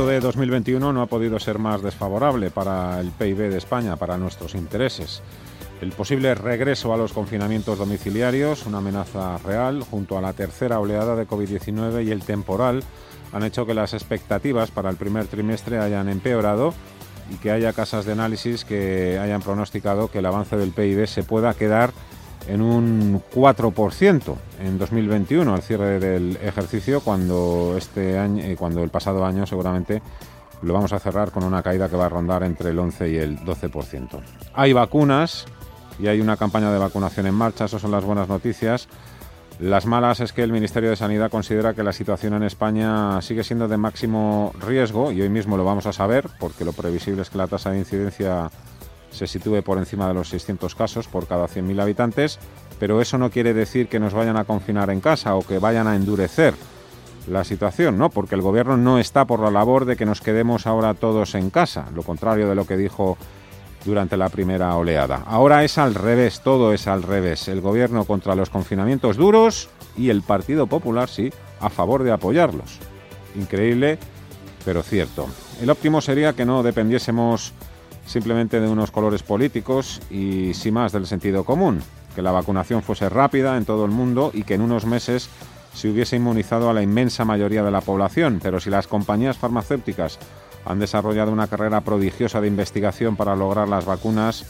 De 2021 no ha podido ser más desfavorable para el PIB de España, para nuestros intereses. El posible regreso a los confinamientos domiciliarios, una amenaza real, junto a la tercera oleada de COVID-19 y el temporal, han hecho que las expectativas para el primer trimestre hayan empeorado y que haya casas de análisis que hayan pronosticado que el avance del PIB se pueda quedar en un 4% en 2021 al cierre del ejercicio cuando este año eh, cuando el pasado año seguramente lo vamos a cerrar con una caída que va a rondar entre el 11 y el 12%. Hay vacunas y hay una campaña de vacunación en marcha, esas son las buenas noticias. Las malas es que el Ministerio de Sanidad considera que la situación en España sigue siendo de máximo riesgo y hoy mismo lo vamos a saber porque lo previsible es que la tasa de incidencia se sitúe por encima de los 600 casos por cada 100.000 habitantes, pero eso no quiere decir que nos vayan a confinar en casa o que vayan a endurecer la situación, ¿no? Porque el gobierno no está por la labor de que nos quedemos ahora todos en casa, lo contrario de lo que dijo durante la primera oleada. Ahora es al revés, todo es al revés. El gobierno contra los confinamientos duros y el Partido Popular, sí, a favor de apoyarlos. Increíble, pero cierto. El óptimo sería que no dependiésemos simplemente de unos colores políticos y sin más del sentido común, que la vacunación fuese rápida en todo el mundo y que en unos meses se hubiese inmunizado a la inmensa mayoría de la población, pero si las compañías farmacéuticas han desarrollado una carrera prodigiosa de investigación para lograr las vacunas,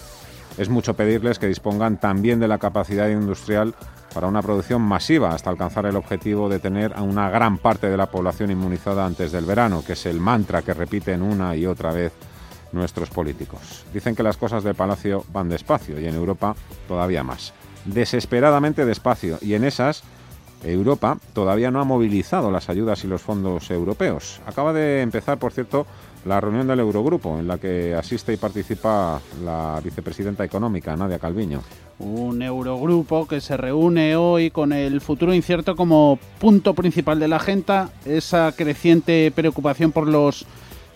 es mucho pedirles que dispongan también de la capacidad industrial para una producción masiva hasta alcanzar el objetivo de tener a una gran parte de la población inmunizada antes del verano, que es el mantra que repiten una y otra vez nuestros políticos. Dicen que las cosas de Palacio van despacio y en Europa todavía más. Desesperadamente despacio y en esas Europa todavía no ha movilizado las ayudas y los fondos europeos. Acaba de empezar, por cierto, la reunión del Eurogrupo, en la que asiste y participa la vicepresidenta económica, Nadia Calviño. Un Eurogrupo que se reúne hoy con el futuro incierto como punto principal de la agenda, esa creciente preocupación por los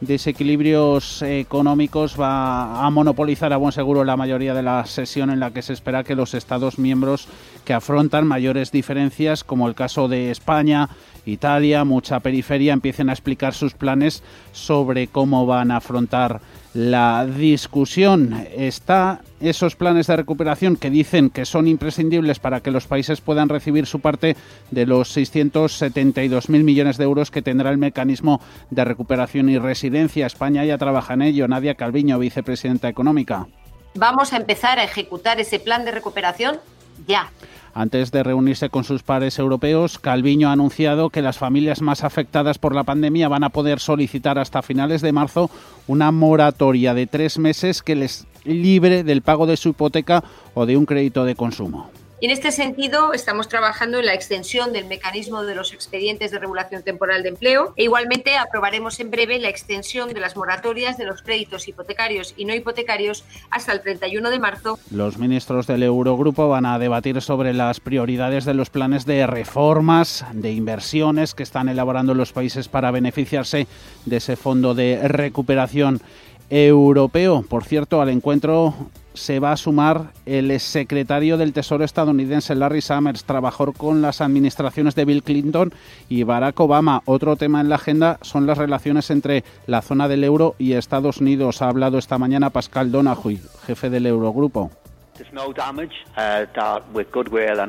desequilibrios económicos va a monopolizar a buen seguro la mayoría de la sesión en la que se espera que los Estados miembros que afrontan mayores diferencias, como el caso de España, Italia, mucha periferia, empiecen a explicar sus planes sobre cómo van a afrontar la discusión. Está esos planes de recuperación que dicen que son imprescindibles para que los países puedan recibir su parte de los 672.000 millones de euros que tendrá el mecanismo de recuperación y residencia. España ya trabaja en ello. Nadia Calviño, vicepresidenta económica. Vamos a empezar a ejecutar ese plan de recuperación ya. Antes de reunirse con sus pares europeos, Calviño ha anunciado que las familias más afectadas por la pandemia van a poder solicitar hasta finales de marzo una moratoria de tres meses que les libre del pago de su hipoteca o de un crédito de consumo. En este sentido, estamos trabajando en la extensión del mecanismo de los expedientes de regulación temporal de empleo e igualmente aprobaremos en breve la extensión de las moratorias de los créditos hipotecarios y no hipotecarios hasta el 31 de marzo. Los ministros del Eurogrupo van a debatir sobre las prioridades de los planes de reformas, de inversiones que están elaborando los países para beneficiarse de ese fondo de recuperación europeo. Por cierto, al encuentro se va a sumar el secretario del Tesoro estadounidense Larry Summers, trabajó con las administraciones de Bill Clinton y Barack Obama. Otro tema en la agenda son las relaciones entre la zona del euro y Estados Unidos. Ha hablado esta mañana Pascal Donahue, jefe del Eurogrupo.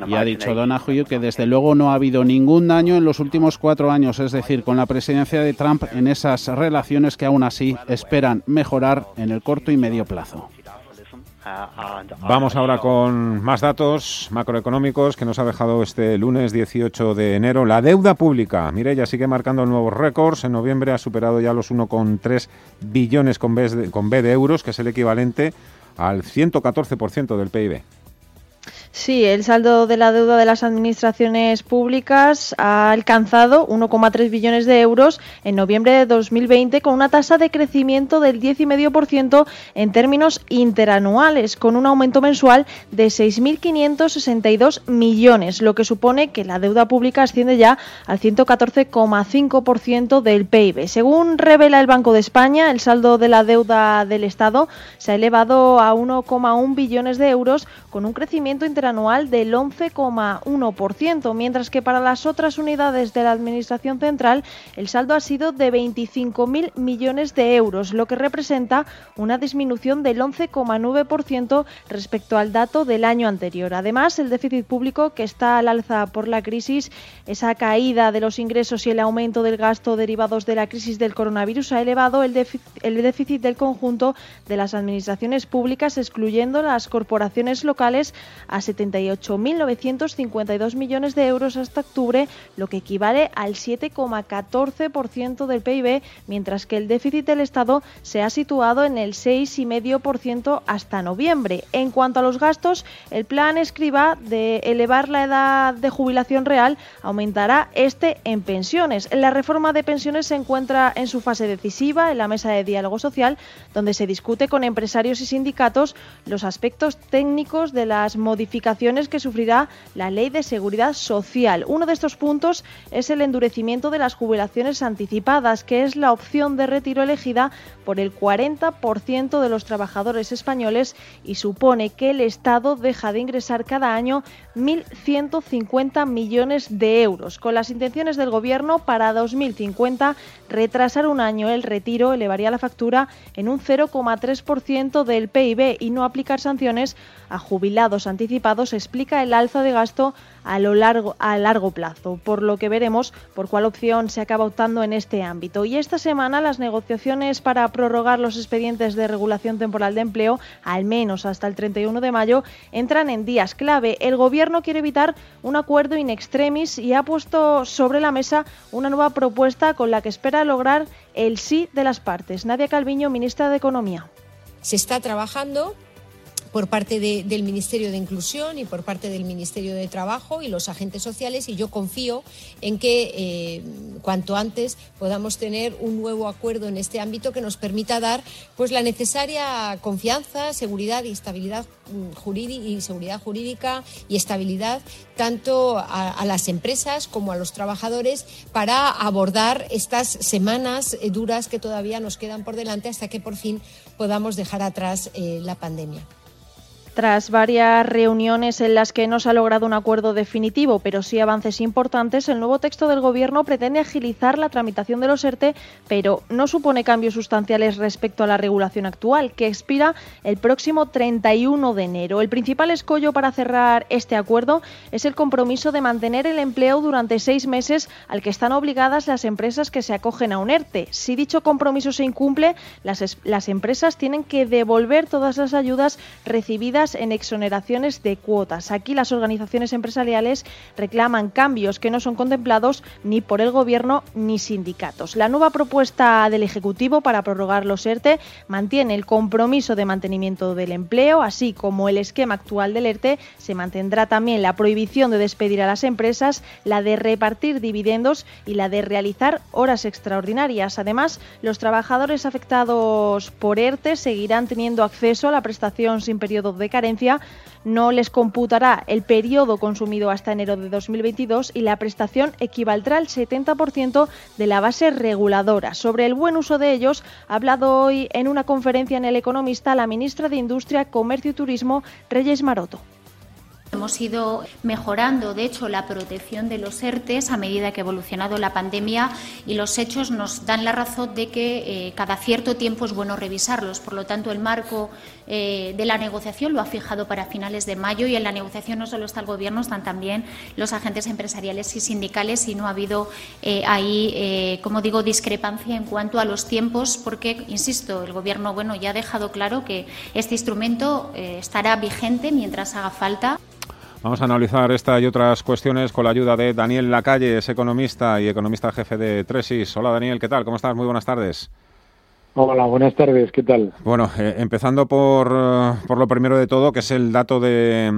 Y ha dicho Donahue que desde luego no ha habido ningún daño en los últimos cuatro años, es decir, con la presidencia de Trump en esas relaciones que aún así esperan mejorar en el corto y medio plazo. Vamos ahora con más datos macroeconómicos que nos ha dejado este lunes 18 de enero. La deuda pública, mire, ya sigue marcando nuevos récords. En noviembre ha superado ya los 1,3 billones con B, de, con B de euros, que es el equivalente al 114% del PIB. Sí, el saldo de la deuda de las administraciones públicas ha alcanzado 1,3 billones de euros en noviembre de 2020 con una tasa de crecimiento del 10,5% en términos interanuales, con un aumento mensual de 6.562 millones, lo que supone que la deuda pública asciende ya al 114,5% del PIB. Según revela el Banco de España, el saldo de la deuda del Estado se ha elevado a 1,1 billones de euros con un crecimiento interanual anual del 11,1%, mientras que para las otras unidades de la Administración Central el saldo ha sido de 25.000 millones de euros, lo que representa una disminución del 11,9% respecto al dato del año anterior. Además, el déficit público, que está al alza por la crisis, esa caída de los ingresos y el aumento del gasto derivados de la crisis del coronavirus ha elevado el déficit del conjunto de las administraciones públicas, excluyendo las corporaciones locales, a 78.952 millones de euros hasta octubre, lo que equivale al 7,14% del PIB, mientras que el déficit del Estado se ha situado en el 6,5% hasta noviembre. En cuanto a los gastos, el plan escriba de elevar la edad de jubilación real aumentará este en pensiones. La reforma de pensiones se encuentra en su fase decisiva en la mesa de diálogo social, donde se discute con empresarios y sindicatos los aspectos técnicos de las modificaciones que sufrirá la Ley de Seguridad Social. Uno de estos puntos es el endurecimiento de las jubilaciones anticipadas, que es la opción de retiro elegida por el 40% de los trabajadores españoles y supone que el Estado deja de ingresar cada año 1.150 millones de euros. Con las intenciones del Gobierno para 2050 retrasar un año el retiro elevaría la factura en un 0,3% del PIB y no aplicar sanciones a jubilados anticipados explica el alza de gasto a, lo largo, a largo plazo, por lo que veremos por cuál opción se acaba optando en este ámbito. Y esta semana las negociaciones para prorrogar los expedientes de regulación temporal de empleo, al menos hasta el 31 de mayo, entran en días clave. El Gobierno quiere evitar un acuerdo in extremis y ha puesto sobre la mesa una nueva propuesta con la que espera lograr el sí de las partes. Nadia Calviño, ministra de Economía. Se está trabajando por parte del Ministerio de Inclusión y por parte del Ministerio de Trabajo y los agentes sociales y yo confío en que eh, cuanto antes podamos tener un nuevo acuerdo en este ámbito que nos permita dar pues la necesaria confianza, seguridad y estabilidad mm, jurídica y seguridad jurídica y estabilidad tanto a, las empresas como a los trabajadores para abordar estas semanas eh, duras que todavía nos quedan por delante hasta que por fin podamos dejar atrás eh, la pandemia. Tras varias reuniones en las que no se ha logrado un acuerdo definitivo, pero sí avances importantes, el nuevo texto del Gobierno pretende agilizar la tramitación de los ERTE, pero no supone cambios sustanciales respecto a la regulación actual, que expira el próximo 31 de enero. El principal escollo para cerrar este acuerdo es el compromiso de mantener el empleo durante seis meses al que están obligadas las empresas que se acogen a un ERTE. Si dicho compromiso se incumple, las, empresas tienen que devolver todas las ayudas recibidas en exoneraciones de cuotas. Aquí las organizaciones empresariales reclaman cambios que no son contemplados ni por el Gobierno ni sindicatos. La nueva propuesta del Ejecutivo para prorrogar los ERTE mantiene el compromiso de mantenimiento del empleo, así como el esquema actual del ERTE. Se mantendrá también la prohibición de despedir a las empresas, la de repartir dividendos y la de realizar horas extraordinarias. Además, los trabajadores afectados por ERTE seguirán teniendo acceso a la prestación sin periodo de carencia, no les computará el periodo consumido hasta enero de 2022 y la prestación equivaldrá al 70% de la base reguladora. Sobre el buen uso de ellos ha hablado hoy en una conferencia en El Economista la ministra de Industria, Comercio y Turismo, Reyes Maroto. Hemos ido mejorando, de hecho, la protección de los ERTES a medida que ha evolucionado la pandemia y los hechos nos dan la razón de que eh, cada cierto tiempo es bueno revisarlos. Por lo tanto, el marco eh, de la negociación lo ha fijado para finales de mayo y en la negociación no solo está el Gobierno, están también los agentes empresariales y sindicales y no ha habido eh, ahí, como digo, discrepancia en cuanto a los tiempos porque, insisto, el Gobierno bueno, ya ha dejado claro que este instrumento estará vigente mientras haga falta. Vamos a analizar esta y otras cuestiones con la ayuda de Daniel Lacalle, es economista y economista jefe de Tresis. Hola Daniel, ¿qué tal? ¿Cómo estás? Muy buenas tardes. Hola, buenas tardes, ¿qué tal? Bueno, eh, empezando por, eh, por, lo primero de todo, que es el dato de,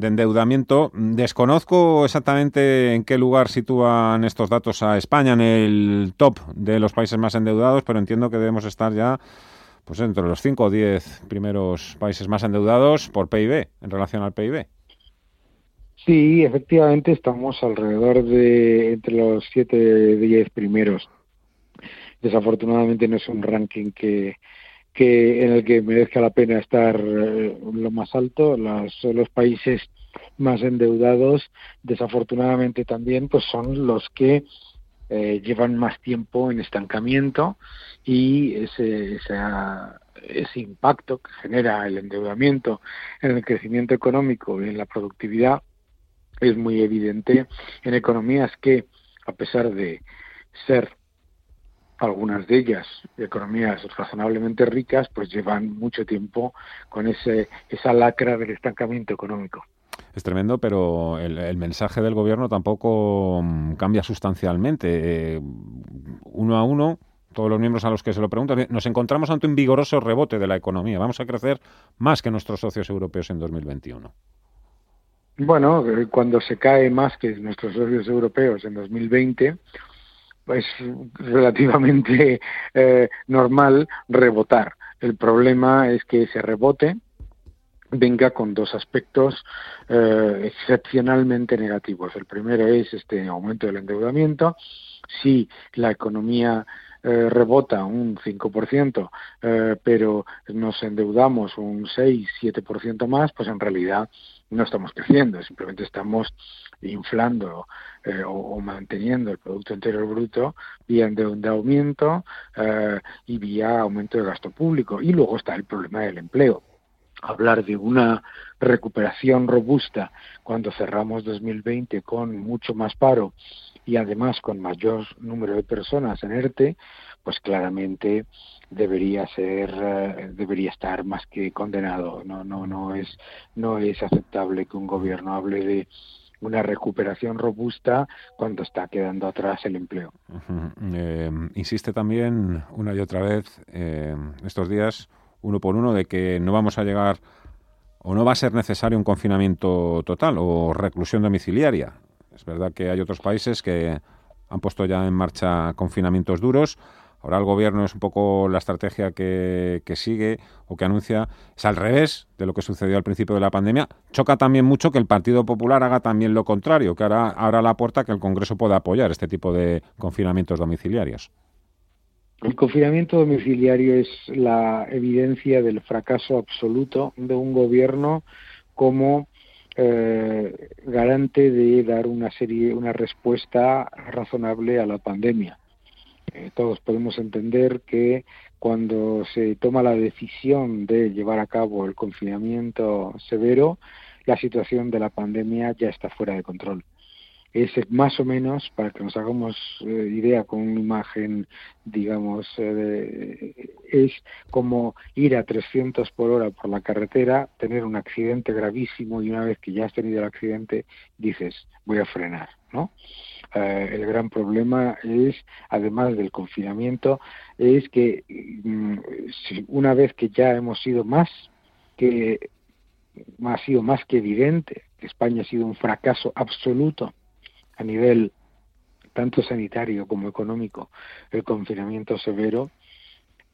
endeudamiento. Desconozco exactamente en qué lugar sitúan estos datos a España en el top de los países más endeudados, pero entiendo que debemos estar ya pues entre los 5 o 10 primeros países más endeudados por PIB, en relación al PIB. Sí, efectivamente estamos alrededor de entre los 7 o 10 primeros desafortunadamente no es un ranking que, en el que merezca la pena estar eh, lo más alto. Los, países más endeudados, desafortunadamente también, pues son los que eh, llevan más tiempo en estancamiento y ese, ese impacto que genera el endeudamiento en el crecimiento económico y en la productividad es muy evidente en economías que, a pesar de ser algunas de ellas, economías razonablemente ricas, pues llevan mucho tiempo con ese, esa lacra del estancamiento económico. Es tremendo, pero el, mensaje del gobierno tampoco mm, cambia sustancialmente. Eh, uno a uno, todos los miembros a los que se lo preguntan, nos encontramos ante un vigoroso rebote de la economía. Vamos a crecer más que nuestros socios europeos en 2021. Bueno, eh, cuando se cae más que nuestros socios europeos en 2020, es relativamente eh, normal rebotar. El problema es que ese rebote venga con dos aspectos eh, excepcionalmente negativos. El primero es este aumento del endeudamiento. Si la economía eh, rebota un 5%, eh, pero nos endeudamos un 6-7% más, pues en realidad no estamos creciendo, simplemente estamos inflando eh, o, manteniendo el Producto Interior Bruto vía endeudamiento eh, y vía aumento de gasto público. Y luego está el problema del empleo. Hablar de una recuperación robusta cuando cerramos 2020 con mucho más paro y además con mayor número de personas en ERTE, pues claramente debería ser eh, debería estar más que condenado no no no es no es aceptable que un gobierno hable de una recuperación robusta cuando está quedando atrás el empleo. Eh, insiste también una y otra vez eh, estos días, uno por uno, de que no vamos a llegar o no va a ser necesario un confinamiento total o reclusión domiciliaria. Es verdad que hay otros países que han puesto ya en marcha confinamientos duros. Ahora el gobierno es un poco la estrategia que, sigue o que anuncia, es al revés de lo que sucedió al principio de la pandemia. Choca también mucho que el Partido Popular haga también lo contrario, que ahora abra la puerta que el Congreso pueda apoyar este tipo de confinamientos domiciliarios. El confinamiento domiciliario es la evidencia del fracaso absoluto de un gobierno como eh, garante de dar una serie, una respuesta razonable a la pandemia. Eh, todos podemos entender que cuando se toma la decisión de llevar a cabo el confinamiento severo, la situación de la pandemia ya está fuera de control. Es más o menos, para que nos hagamos eh, idea con una imagen, digamos, eh, es como ir a 300 por hora por la carretera, tener un accidente gravísimo y una vez que ya has tenido el accidente dices, voy a frenar, ¿no? Eh, el gran problema es, además del confinamiento, es que mm, una vez que ya hemos sido más que ha sido más que evidente que España ha sido un fracaso absoluto a nivel tanto sanitario como económico, el confinamiento severo,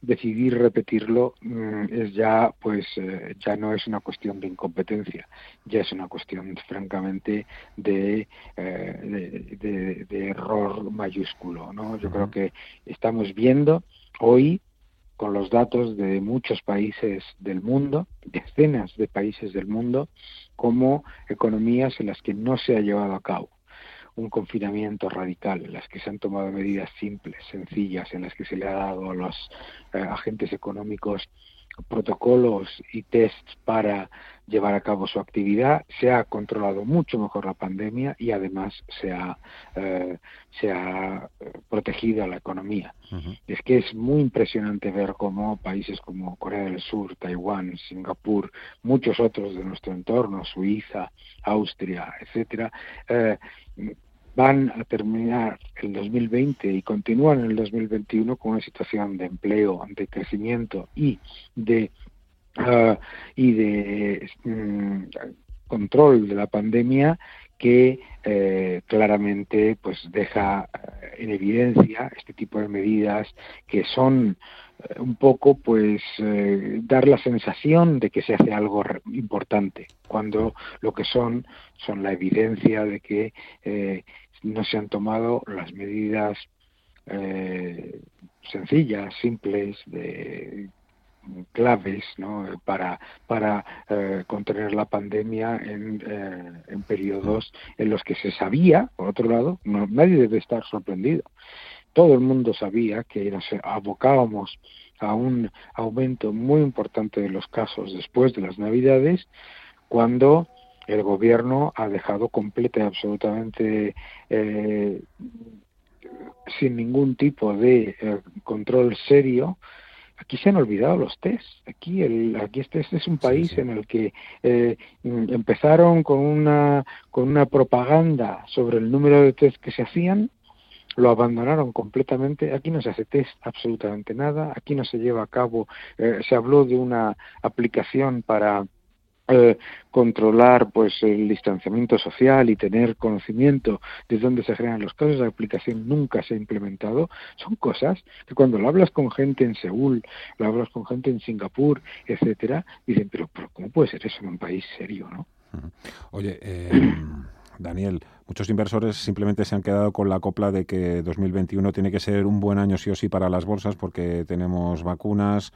decidir repetirlo mm, es ya pues eh, ya no es una cuestión de incompetencia ya es una cuestión francamente de, eh, de, error mayúsculo no yo creo que estamos viendo hoy con los datos de muchos países del mundo decenas de países del mundo como economías en las que no se ha llevado a cabo un confinamiento radical, en las que se han tomado medidas simples, sencillas, en las que se le ha dado a los eh, agentes económicos protocolos y tests para llevar a cabo su actividad, se ha controlado mucho mejor la pandemia y además se ha, eh, se ha eh, protegido a la economía. Es que es muy impresionante ver cómo países como Corea del Sur, Taiwán, Singapur, muchos otros de nuestro entorno, Suiza, Austria, etcétera, van a terminar el 2020 y continúan en el 2021 con una situación de empleo, de crecimiento y de ah, y de mm, control de la pandemia que eh, claramente pues deja eh, en evidencia este tipo de medidas que son eh, un poco pues dar la sensación de que se hace algo importante cuando lo que son son la evidencia de que no se han tomado las medidas sencillas simples de claves ¿no? para, para eh, contener la pandemia en, eh, en periodos en los que se sabía, por otro lado, nadie debe estar sorprendido. Todo el mundo sabía que nos abocábamos a un aumento muy importante de los casos después de las Navidades, cuando el gobierno ha dejado completa y absolutamente eh, sin ningún tipo de control serio aquí se han olvidado los test. Aquí, el, aquí este, este es un país en el que eh, empezaron con una, con una propaganda sobre el número de test que se hacían, lo abandonaron completamente. Aquí no se hace test absolutamente nada. Aquí no se lleva a cabo. Eh, se habló de una aplicación para eh, controlar pues el distanciamiento social y tener conocimiento de dónde se generan los casos, la aplicación nunca se ha implementado, son cosas que cuando lo hablas con gente en Seúl, lo hablas con gente en Singapur, etcétera, dicen, pero, ¿cómo puede ser eso en un país serio, no? Oye, eh, Daniel, muchos inversores simplemente se han quedado con la copla de que 2021 tiene que ser un buen año sí o sí para las bolsas porque tenemos vacunas,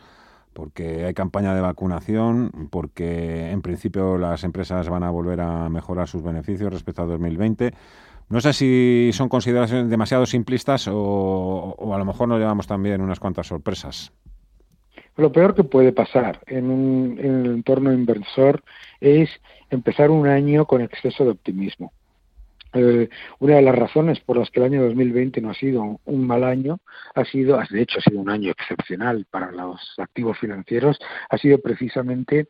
porque hay campaña de vacunación, porque en principio las empresas van a volver a mejorar sus beneficios respecto a 2020. No sé si son consideraciones demasiado simplistas o, a lo mejor nos llevamos también unas cuantas sorpresas. Lo peor que puede pasar en, un, en el entorno inversor es empezar un año con exceso de optimismo. Eh, una de las razones por las que el año 2020 no ha sido un mal año ha sido, de hecho, ha sido un año excepcional para los activos financieros, ha sido precisamente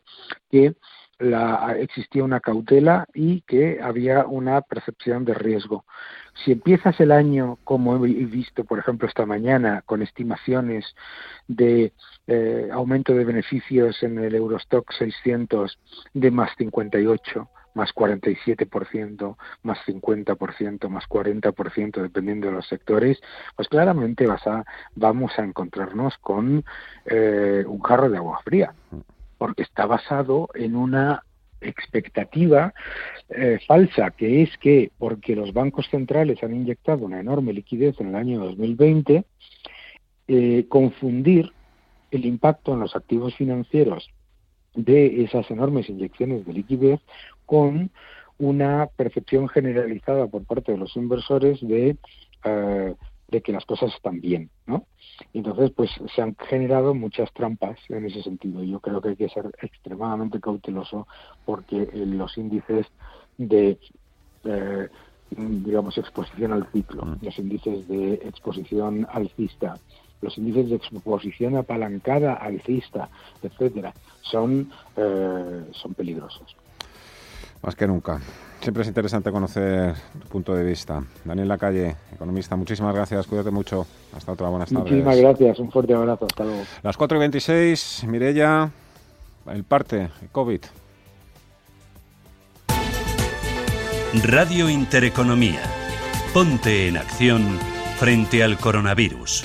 que la, existía una cautela y que había una percepción de riesgo. Si empiezas el año, como he visto, por ejemplo, esta mañana, con estimaciones de eh, aumento de beneficios en el Eurostock 600 de más 58, más 47%, más 50%, más 40%, dependiendo de los sectores, pues claramente vas a, vamos a encontrarnos con eh, un jarro de agua fría, porque está basado en una expectativa eh, falsa, que es que porque los bancos centrales han inyectado una enorme liquidez en el año 2020, eh, confundir el impacto en los activos financieros de esas enormes inyecciones de liquidez con una percepción generalizada por parte de los inversores de, eh, de que las cosas están bien, ¿no? Entonces, pues se han generado muchas trampas en ese sentido. Yo creo que hay que ser extremadamente cauteloso porque los índices de eh, digamos, exposición al ciclo, mm. los índices de exposición alcista, los índices de exposición apalancada alcista, etcétera, son, eh, son peligrosos. Más que nunca. Siempre es interesante conocer tu punto de vista. Daniel Lacalle, economista, muchísimas gracias. Cuídate mucho. Hasta otra. Buenas tardes. Muchísimas gracias. Un fuerte abrazo. Hasta luego. Las 4 y 26, Mirella, el parte, el COVID. Radio Intereconomía. Ponte en acción frente al coronavirus.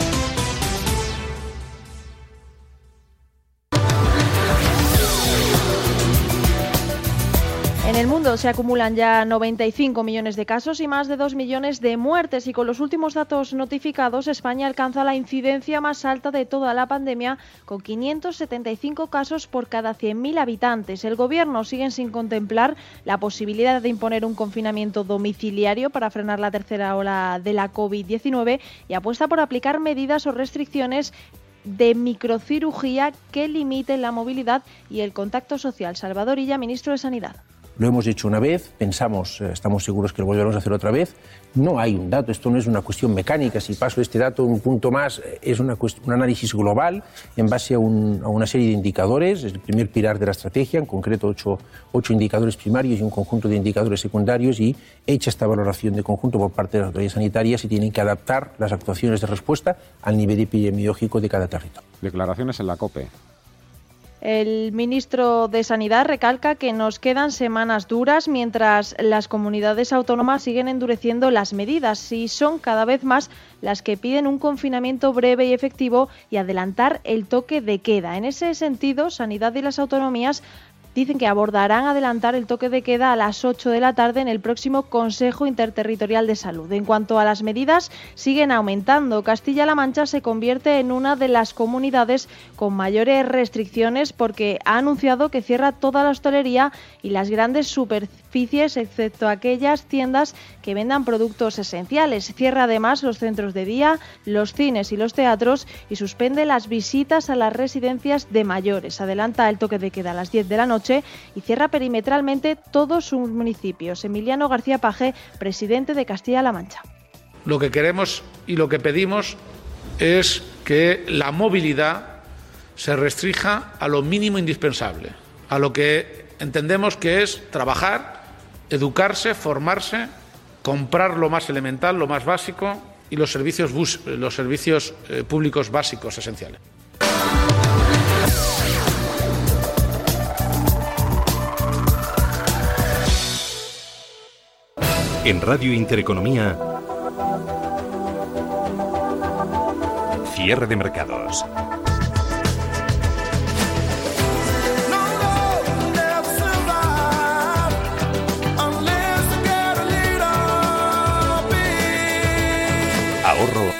En el mundo se acumulan ya 95 millones de casos y más de 2 millones de muertes y con los últimos datos notificados España alcanza la incidencia más alta de toda la pandemia con 575 casos por cada 100.000 habitantes. El gobierno sigue sin contemplar la posibilidad de imponer un confinamiento domiciliario para frenar la tercera ola de la COVID-19 y apuesta por aplicar medidas o restricciones de microcirugía que limiten la movilidad y el contacto social. Salvador Illa, ministro de Sanidad. Lo hemos hecho una vez, pensamos, eh, estamos seguros que lo volveremos a hacer otra vez. No hay un dato, esto no es una cuestión mecánica. Si paso este dato un punto más, eh, es una un análisis global en base a, una serie de indicadores. Es el primer pilar de la estrategia, en concreto ocho, indicadores primarios y un conjunto de indicadores secundarios. Y hecha esta valoración de conjunto por parte de las autoridades sanitarias, se tienen que adaptar las actuaciones de respuesta al nivel epidemiológico de cada territorio. Declaraciones en la COPE. El ministro de Sanidad recalca que nos quedan semanas duras mientras las comunidades autónomas siguen endureciendo las medidas y son cada vez más las que piden un confinamiento breve y efectivo y adelantar el toque de queda. En ese sentido, Sanidad y las autonomías dicen que abordarán adelantar el toque de queda a las 8 de la tarde en el próximo Consejo Interterritorial de Salud. En cuanto a las medidas, siguen aumentando. Castilla-La Mancha se convierte en una de las comunidades con mayores restricciones porque ha anunciado que cierra toda la hostelería y las grandes superficies, excepto aquellas tiendas que vendan productos esenciales. Cierra además los centros de día, los cines y los teatros y suspende las visitas a las residencias de mayores. Adelanta el toque de queda a las 10 de la noche y cierra perimetralmente todos sus municipios. Emiliano García Paje, presidente de Castilla-La Mancha. Lo que queremos y lo que pedimos es que la movilidad se restrija a lo mínimo indispensable, a lo que entendemos que es trabajar, educarse, formarse, comprar lo más elemental, lo más básico y los servicios, los servicios eh, públicos básicos esenciales. En Radio Intereconomía, cierre de mercados.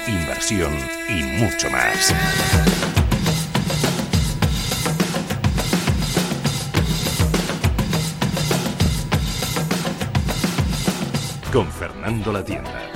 Inversión y mucho más. con Fernando La Tienda.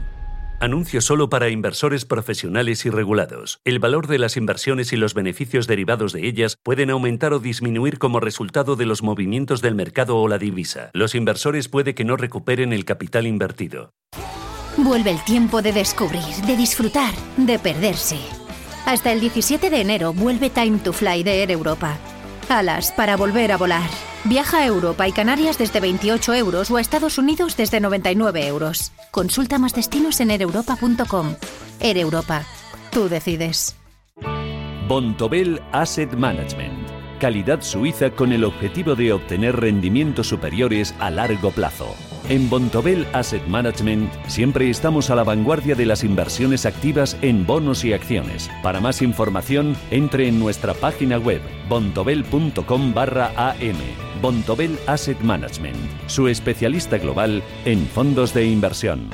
Anuncio solo para inversores profesionales y regulados. El valor de las inversiones y los beneficios derivados de ellas pueden aumentar o disminuir como resultado de los movimientos del mercado o la divisa. Los inversores puede que no recuperen el capital invertido. Vuelve el tiempo de descubrir, de disfrutar, de perderse. Hasta el 17 de enero vuelve Time to Fly de Air Europa. Alas para volver a volar. Viaja a Europa y Canarias desde 28 euros o a Estados Unidos desde 99 euros. Consulta más destinos en ereuropa.com. Air Europa. Tú decides. Bontobel Asset Management. Calidad suiza con el objetivo de obtener rendimientos superiores a largo plazo. En Bontobel Asset Management siempre estamos a la vanguardia de las inversiones activas en bonos y acciones. Para más información, entre en nuestra página web bontobel.com barra am. Bontobel Asset Management, su especialista global en fondos de inversión.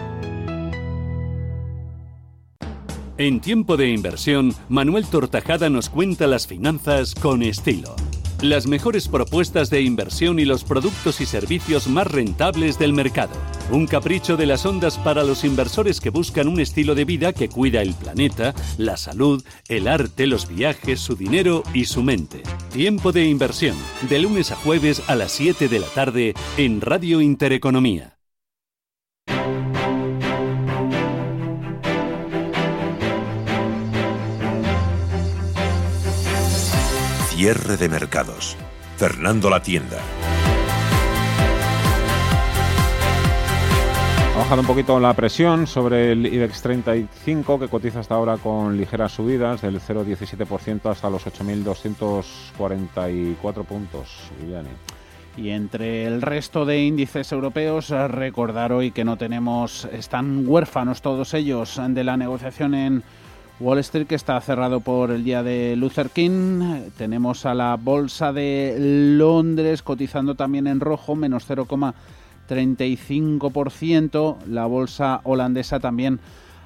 En tiempo de inversión, Manuel Tortajada nos cuenta las finanzas con estilo las mejores propuestas de inversión y los productos y servicios más rentables del mercado. Un capricho de las ondas para los inversores que buscan un estilo de vida que cuida el planeta, la salud, el arte, los viajes, su dinero y su mente. Tiempo de inversión, de lunes a jueves a las 7 de la tarde en Radio Intereconomía. Cierre de mercados. Fernando La Tienda. bajado un poquito la presión sobre el IBEX 35, que cotiza hasta ahora con ligeras subidas del 0,17% hasta los 8.244 puntos. Y entre el resto de índices europeos, recordar hoy que no tenemos, están huérfanos todos ellos de la negociación en Wall Street que está cerrado por el día de Luther King. Tenemos a la bolsa de Londres cotizando también en rojo, menos 0,35%. La bolsa holandesa también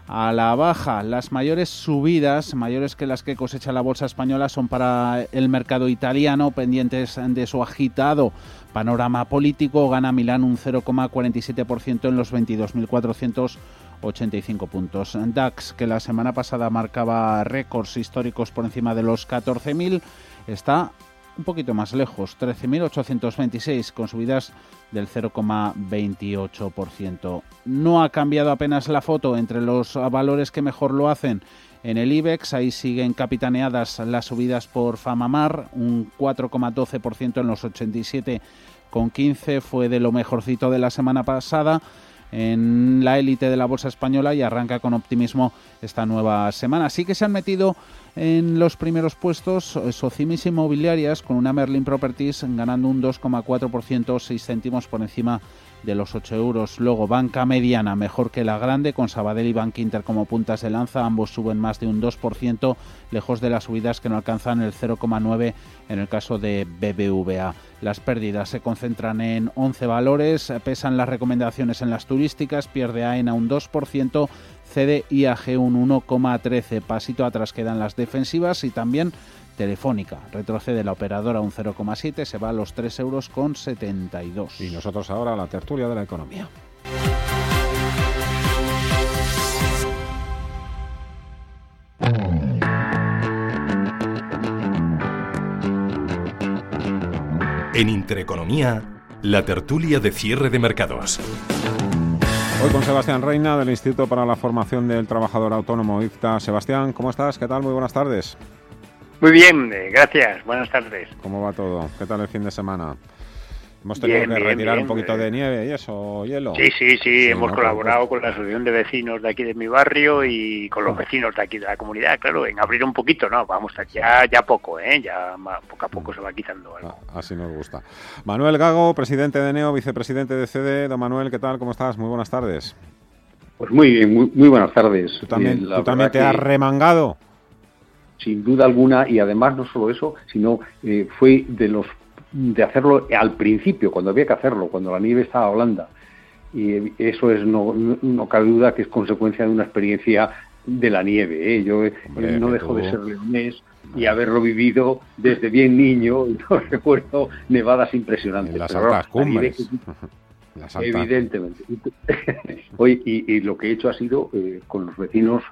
a la baja. Las mayores subidas, mayores que las que cosecha la bolsa española, son para el mercado italiano, pendientes de su agitado panorama político. Gana Milán un 0,47% en los 22.400 85 puntos. DAX, que la semana pasada marcaba récords históricos por encima de los 14.000, está un poquito más lejos, 13.826, con subidas del 0,28%. No ha cambiado apenas la foto entre los valores que mejor lo hacen. En el IBEX, ahí siguen capitaneadas las subidas por Famamar, un 4,12% en los 87,15 fue de lo mejorcito de la semana pasada en la élite de la bolsa española y arranca con optimismo esta nueva semana. Así que se han metido en los primeros puestos Socimis Inmobiliarias con una Merlin Properties ganando un 2,4%, 6 céntimos por encima de los 8 euros. Luego banca mediana mejor que la grande con Sabadell y Bank Inter como puntas de lanza. Ambos suben más de un 2%, lejos de las subidas que no alcanzan el 0,9 en el caso de BBVA. Las pérdidas se concentran en 11 valores, pesan las recomendaciones en las turísticas, pierde AENA un 2%, cede IAG un 1,13, pasito atrás quedan las defensivas y también Telefónica. Retrocede la operadora un 0,7, se va a los 3 euros con 72. Y nosotros ahora a la tertulia de la economía. En Intereconomía, la tertulia de cierre de mercados. Hoy con Sebastián Reina del Instituto para la Formación del Trabajador Autónomo IFTA. Sebastián, ¿cómo estás? ¿Qué tal? Muy buenas tardes. Muy bien, eh, gracias. Buenas tardes. ¿Cómo va todo? ¿Qué tal el fin de semana? Hemos tenido que retirar un poquito de nieve y eso, hielo. Sí, sí, sí, hemos colaborado con la asociación de vecinos de aquí de mi barrio y con los vecinos de aquí de la comunidad, claro, en abrir un poquito, no, vamos, ya, ya poco, ¿eh? ya poco a poco mm. se va quitando algo. Ah, así nos gusta. Manuel Gago, presidente de NEO, vicepresidente de CD. Don Manuel, ¿qué tal? ¿Cómo estás? Muy buenas tardes. Pues muy bien, muy, buenas tardes. ¿Tú también, ¿tú también te has remangado? sin duda alguna, y además no solo eso, sino eh, fue de los de hacerlo al principio, cuando había que hacerlo, cuando la nieve estaba blanda. Y eso es, no, no, cabe duda que es consecuencia de una experiencia de la nieve. ¿eh? Yo eh, no dejo de ser leonés y haberlo vivido desde bien niño, no recuerdo nevadas impresionantes. las altas cumbres. Evidentemente. Hoy, y, lo que he hecho ha sido con los vecinos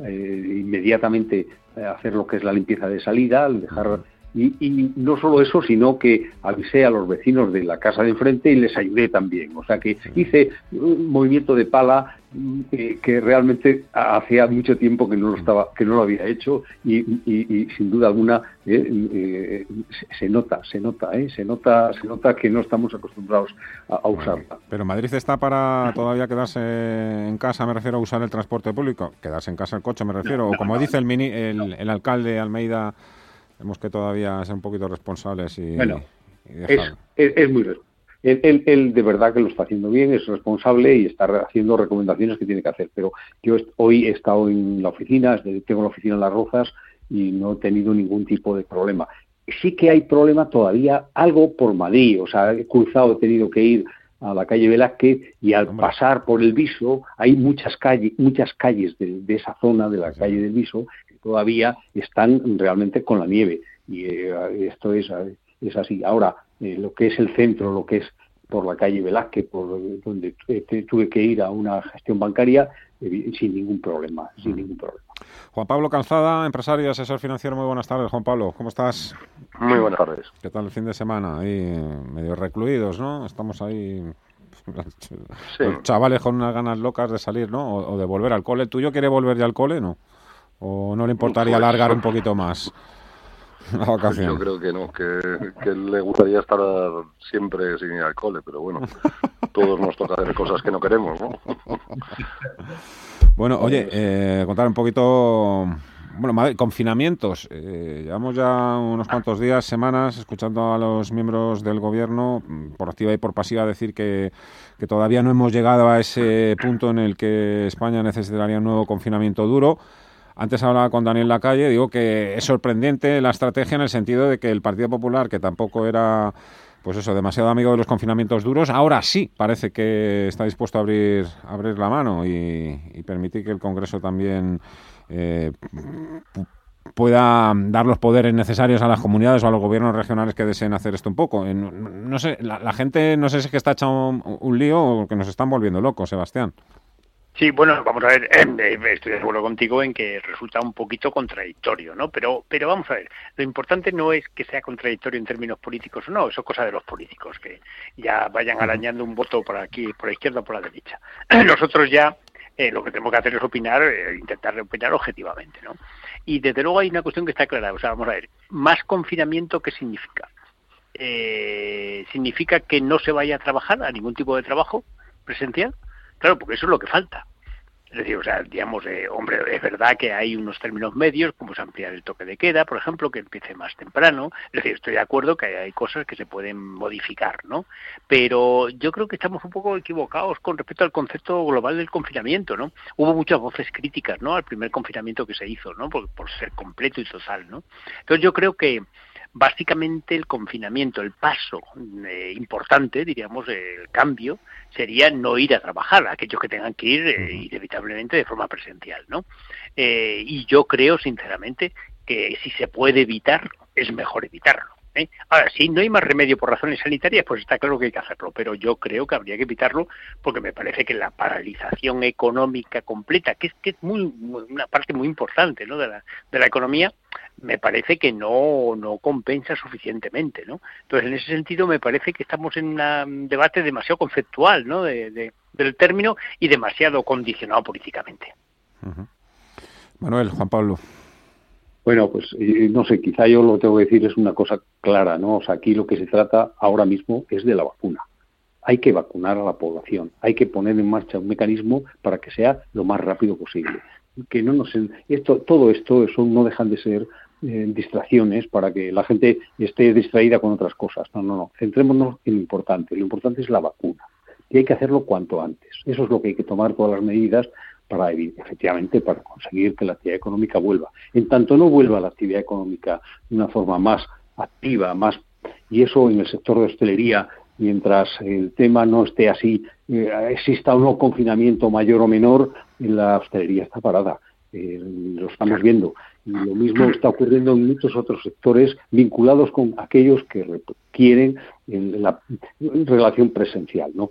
inmediatamente hacer lo que es la limpieza de salida, dejar y, no solo eso, sino que avisé a los vecinos de la casa de enfrente y les ayudé también. O sea que hice un movimiento de pala mm, que, realmente hacía mucho tiempo que no lo estaba, que no lo había hecho y, sin duda alguna eh, eh, se nota, se nota, eh, se nota, se nota que no estamos acostumbrados a, usarla. Pero Madrid está para todavía quedarse en casa, me refiero a usar el transporte público, quedarse en casa el coche, me refiero, o como dice el, mini, el, el alcalde Almeida. Tenemos que todavía ser un poquito responsables y, bueno, es, es, muy él, él, de verdad que lo está haciendo bien, es responsable y está haciendo recomendaciones que tiene que hacer. Pero yo hoy he estado en la oficina, tengo la oficina en Las Rozas y no he tenido ningún tipo de problema. Sí que hay problema todavía, algo por Madrid, o sea, he cruzado, he tenido que ir a la calle Velázquez y al pasar por el Viso hay muchas calles, muchas calles de, de esa zona de la calle del Viso todavía están realmente con la nieve. Y eh, esto es, es así. Ahora, eh, lo que es el centro, lo que es por la calle Velázquez, por donde tuve que ir a una gestión bancaria, eh, sin ningún problema, sin ningún problema. Juan Pablo Calzada, empresario, asesor financiero, muy buenas tardes, Juan Pablo, ¿cómo estás? Muy buenas tardes. ¿Qué tal el fin de semana? Ahí medio recluidos, ¿no? Estamos ahí chavales con unas ganas locas de salir, ¿no? O, o, de volver al cole. ¿Tú yo quieres volver ya al cole, no? ¿O no le importaría alargar un poquito más? vacaciones. Yo creo que no, que, que le gustaría estar siempre sin ir al cole, pero bueno, todos nos toca hacer cosas que no queremos, ¿no? Bueno, oye, eh, contar un poquito bueno, confinamientos. Eh, llevamos ya unos cuantos días, semanas, escuchando a los miembros del gobierno, mm, por activa y por pasiva, decir que, que, todavía no hemos llegado a ese punto en el que España necesitaría un nuevo confinamiento duro. Antes hablaba con Daniel Lacalle, digo que es sorprendente la estrategia en el sentido de que el Partido Popular, que tampoco era pues eso, demasiado amigo de los confinamientos duros, ahora sí parece que está dispuesto a abrir, abrir la mano y, y permitir que el Congreso también eh, pueda dar los poderes necesarios a las comunidades o a los gobiernos regionales que deseen hacer esto un poco. No, sé, la, gente no sé si es que está echando un, lío o que nos están volviendo locos, Sebastián. Sí, bueno, vamos a ver, eh, estoy de acuerdo contigo en que resulta un poquito contradictorio, ¿no? Pero, pero vamos a ver, lo importante no es que sea contradictorio en términos políticos o no, eso es cosa de los políticos, que ya vayan arañando un voto por aquí, por la izquierda o por la derecha. Nosotros ya eh, lo que tenemos que hacer es opinar, eh, intentar opinar objetivamente, ¿no? Y desde luego hay una cuestión que está clara, o sea, vamos a ver, más confinamiento, ¿qué significa? Eh, ¿Significa que no se vaya a trabajar, a ningún tipo de trabajo presencial? Claro, porque eso es lo que falta. Es decir, o sea, digamos, eh, hombre, es verdad que hay unos términos medios, como es ampliar el toque de queda, por ejemplo, que empiece más temprano. Es decir, estoy de acuerdo que hay cosas que se pueden modificar, ¿no? Pero yo creo que estamos un poco equivocados con respecto al concepto global del confinamiento, ¿no? Hubo muchas voces críticas, ¿no? Al primer confinamiento que se hizo, ¿no? Por, por ser completo y total, ¿no? Entonces yo creo que básicamente el confinamiento, el paso eh, importante, diríamos, el cambio, sería no ir a trabajar, aquellos que tengan que ir eh, inevitablemente de forma presencial, ¿no? Eh, y yo creo, sinceramente, que si se puede evitar, es mejor evitarlo. ¿Eh? Ahora, si no hay más remedio por razones sanitarias, pues está claro que hay que hacerlo, pero yo creo que habría que evitarlo porque me parece que la paralización económica completa, que es, que es muy, una parte muy importante de, la, de economía, me parece que no, compensa suficientemente, ¿no? Entonces, en ese sentido, me parece que estamos en un debate demasiado conceptual, ¿no? De, del término y demasiado condicionado políticamente. Manuel, Juan Pablo. Bueno, pues no sé, quizá yo lo tengo que decir es una cosa clara, ¿no? O sea, aquí lo que se trata ahora mismo es de la vacuna. Hay que vacunar a la población, hay que poner en marcha un mecanismo para que sea lo más rápido posible. Que no nos esto, todo esto, eso no dejan de ser eh, distracciones para que la gente esté distraída con otras cosas. No, no, no. Centrémonos en lo importante. Lo importante es la vacuna. Y hay que hacerlo cuanto antes. Eso es lo que hay que tomar todas las medidas para efectivamente para conseguir que la actividad económica vuelva. En tanto no vuelva la actividad económica de una forma más activa, más y eso en el sector de hostelería, mientras el tema no esté así, eh, exista no confinamiento mayor o menor, la hostelería está parada. Eh, lo estamos viendo. Y lo mismo está ocurriendo en muchos otros sectores vinculados con aquellos que requieren la relación presencial, ¿no?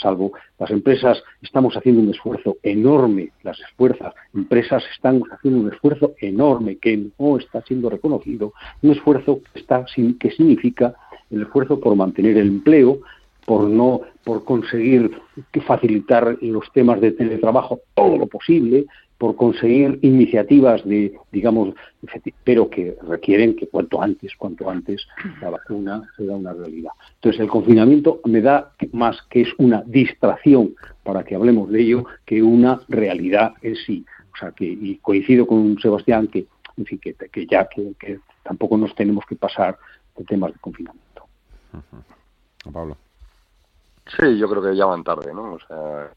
Salvo las empresas, estamos haciendo un esfuerzo enorme, las esfuerzas, empresas están haciendo un esfuerzo enorme que no está siendo reconocido, un esfuerzo que, está, que significa el esfuerzo por mantener el empleo, por no por conseguir facilitar los temas de teletrabajo todo lo posible, por conseguir iniciativas de, digamos, pero que requieren que cuanto antes, cuanto antes la vacuna sea una realidad. Entonces, el confinamiento me da más que es una distracción para que hablemos de ello que una realidad en sí. O sea, que y coincido con Sebastián que, en fin, que, que ya que, tampoco nos tenemos que pasar de temas de confinamiento. Pablo. Sí, yo creo que ya van tarde, ¿no? O sea,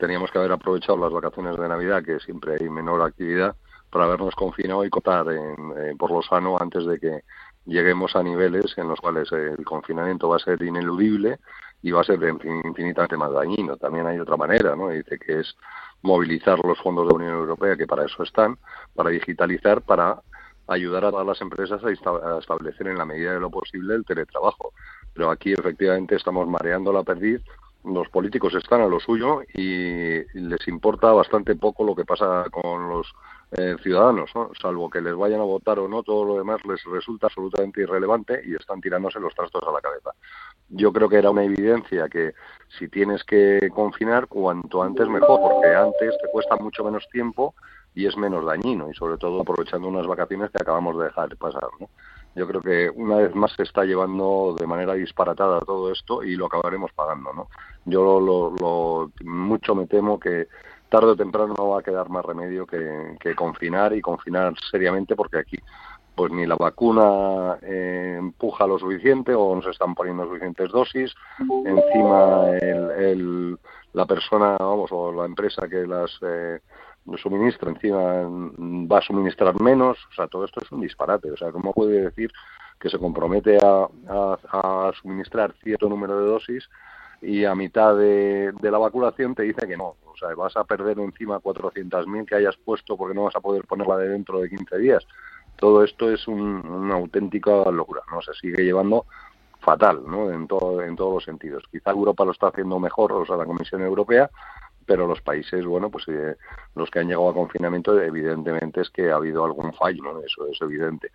teníamos que haber aprovechado las vacaciones de Navidad, que siempre hay menor actividad, para habernos confinado y cotar en, por lo sano antes de que lleguemos a niveles en los cuales el confinamiento va a ser ineludible y va a ser infinitamente más dañino. También hay otra manera, ¿no? Dice que es movilizar los fondos de la Unión Europea, que para eso están, para digitalizar, para ayudar a todas las empresas a establecer en la medida de lo posible el teletrabajo. Pero aquí efectivamente estamos mareando la perdiz los políticos están a lo suyo y les importa bastante poco lo que pasa con los eh, ciudadanos, salvo que les vayan a votar o no, todo lo demás les resulta absolutamente irrelevante y están tirándose los trastos a la cabeza. Yo creo que era una evidencia que si tienes que confinar, cuanto antes mejor, porque antes te cuesta mucho menos tiempo y es menos dañino y sobre todo aprovechando unas vacaciones que acabamos de dejar pasar. ¿no? Yo creo que una vez más se está llevando de manera disparatada todo esto y lo acabaremos pagando. ¿no? Yo lo, mucho me temo que tarde o temprano no va a quedar más remedio que, confinar y confinar seriamente porque aquí pues ni la vacuna eh, empuja lo suficiente o no se están poniendo suficientes dosis. Encima el, la persona, vamos, o la empresa que las eh, suministra encima va a suministrar menos, o sea, todo esto es un disparate, o sea, ¿cómo puede decir que se compromete a, suministrar cierto número de dosis y a mitad de, la vacunación te dice que no, o sea, vas a perder encima 400.000 que hayas puesto porque no vas a poder ponerla de dentro de 15 días. Todo esto es un, una auténtica locura, ¿no? Se sigue llevando fatal, ¿no? En, todo, en todos los sentidos. Quizá Europa lo está haciendo mejor, o sea, la Comisión Europea, pero los países, bueno, pues eh, los que han llegado a confinamiento, evidentemente es que ha habido algún fallo, ¿no? Eso es evidente.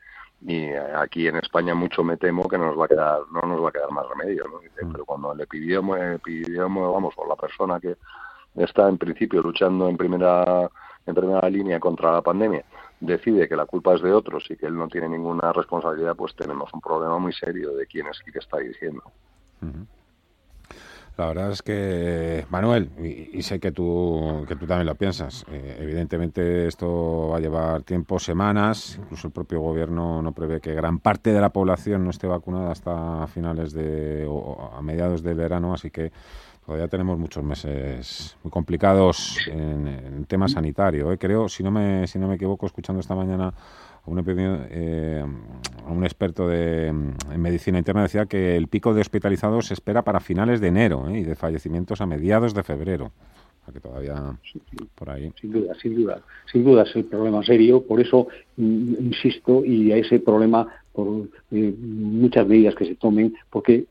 Y eh, aquí en España mucho me temo que nos va a quedar, no nos va a quedar más remedio, ¿no? Mm. pero cuando le pidieron, vamos, o la persona que está en principio luchando en primera en primera línea contra la pandemia decide que la culpa es de otros y que él no tiene ninguna responsabilidad, pues tenemos un problema muy serio de quién es el que está diciendo. La verdad es que, Manuel, y, sé que tú, que tú también lo piensas, eh, evidentemente esto va a llevar tiempo, semanas, incluso el propio gobierno no prevé que gran parte de la población no esté vacunada hasta finales de, o a mediados del verano, así que todavía tenemos muchos meses muy complicados en, en tema sanitario. ¿eh? Creo, si no, me, si no me equivoco, escuchando esta mañana un, eh, un experto de, en medicina interna decía que el pico de hospitalizados se espera para finales de enero ¿eh? y de fallecimientos a mediados de febrero. que todavía por ahí. Sin duda, sin duda. Sin duda es el problema serio, por eso mm, insisto, y a ese problema por eh, muchas medidas que se tomen, porque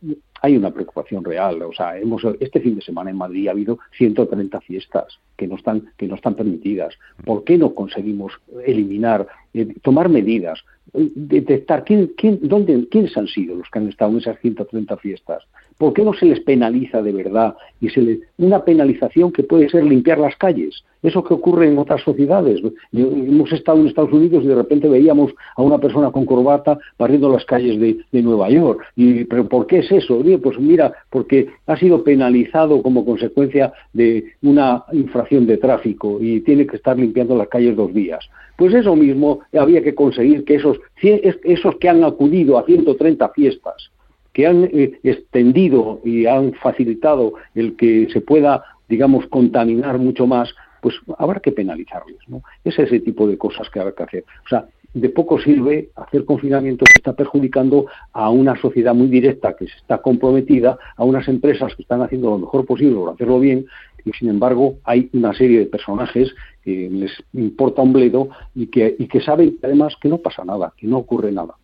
hay una preocupación real. O sea, hemos, este fin de semana en Madrid ha habido 130 fiestas que no están, que no están permitidas. ¿Por qué no conseguimos eliminar, eh, tomar medidas, eh, detectar quién, quién, dónde, quiénes han sido los que han estado en esas 130 fiestas? ¿Por qué no se les penaliza de verdad? Y se le, una penalización que puede ser limpiar las calles. Eso que ocurre en otras sociedades. hemos estado en Estados Unidos y de repente veíamos a una persona con corbata barriendo las calles de, Nueva York. Y, ¿Pero por qué es eso? Pues mira, porque ha sido penalizado como consecuencia de una infracción de tráfico y tiene que estar limpiando las calles dos días. Pues eso mismo había que conseguir que esos, esos que han acudido a 130 fiestas, que han eh, extendido y han facilitado el que se pueda, digamos, contaminar mucho más, pues habrá que penalizarles, ¿no? Es ese tipo de cosas que habrá que hacer. O sea, de poco sirve hacer confinamiento que está perjudicando a una sociedad muy directa que se está comprometida, a unas empresas que están haciendo lo mejor posible por hacerlo bien, y sin embargo hay una serie de personajes que les importa un bledo y que, y que saben además que no pasa nada, que no ocurre nada.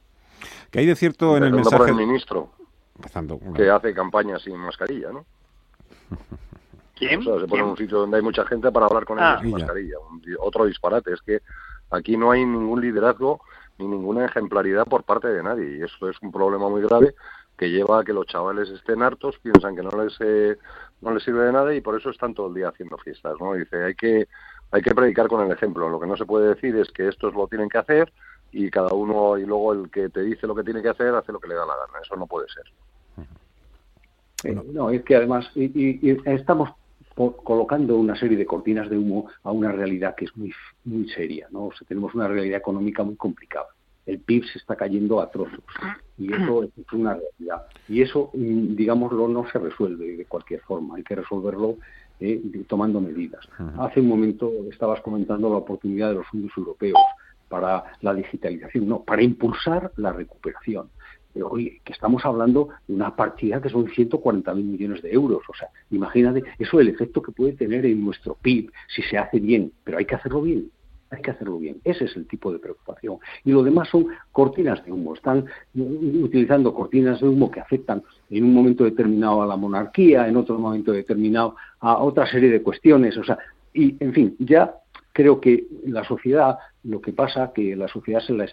Que hay de cierto en el mensaje... ministro, que hace campaña sin mascarilla, ¿no? ¿Quién? se pone en un sitio donde hay mucha gente para hablar con él ah. sin mascarilla. otro disparate es que aquí no hay ningún liderazgo ni ninguna ejemplaridad por parte de nadie y eso es un problema muy grave que lleva a que los chavales estén hartos, piensan que no les eh, no les sirve de nada y por eso están todo el día haciendo fiestas, ¿no? Dice, hay que hay que predicar con el ejemplo. Lo que no se puede decir es que estos lo tienen que hacer y cada uno y luego el que te dice lo que tiene que hacer hace lo que le da la gana. Eso no puede ser. Eh, no, es que además y estamos colocando una serie de cortinas de humo a una realidad que es muy, muy seria. ¿no? tenemos una realidad económica muy complicada. El PIB se está cayendo a trozos y eso es una realidad. Y eso, mm, digámoslo, no se resuelve de cualquier forma. Hay que resolverlo eh, tomando medidas. Hace un momento estabas comentando la oportunidad de los fondos europeos para la digitalización, no, para impulsar la recuperación hoy que estamos hablando de una partida que son 140.000 millones de euros. O sea, imagínate eso el efecto que puede tener en nuestro PIB si se hace bien, pero hay que hacerlo bien. Hay que hacerlo bien. Ese es el tipo de preocupación. Y lo demás son cortinas de humo. Están utilizando cortinas de humo que afectan en un momento determinado a la monarquía, en otro momento determinado a otra serie de cuestiones. O sea, y en fin, ya creo que la sociedad, lo que pasa que la sociedad se la,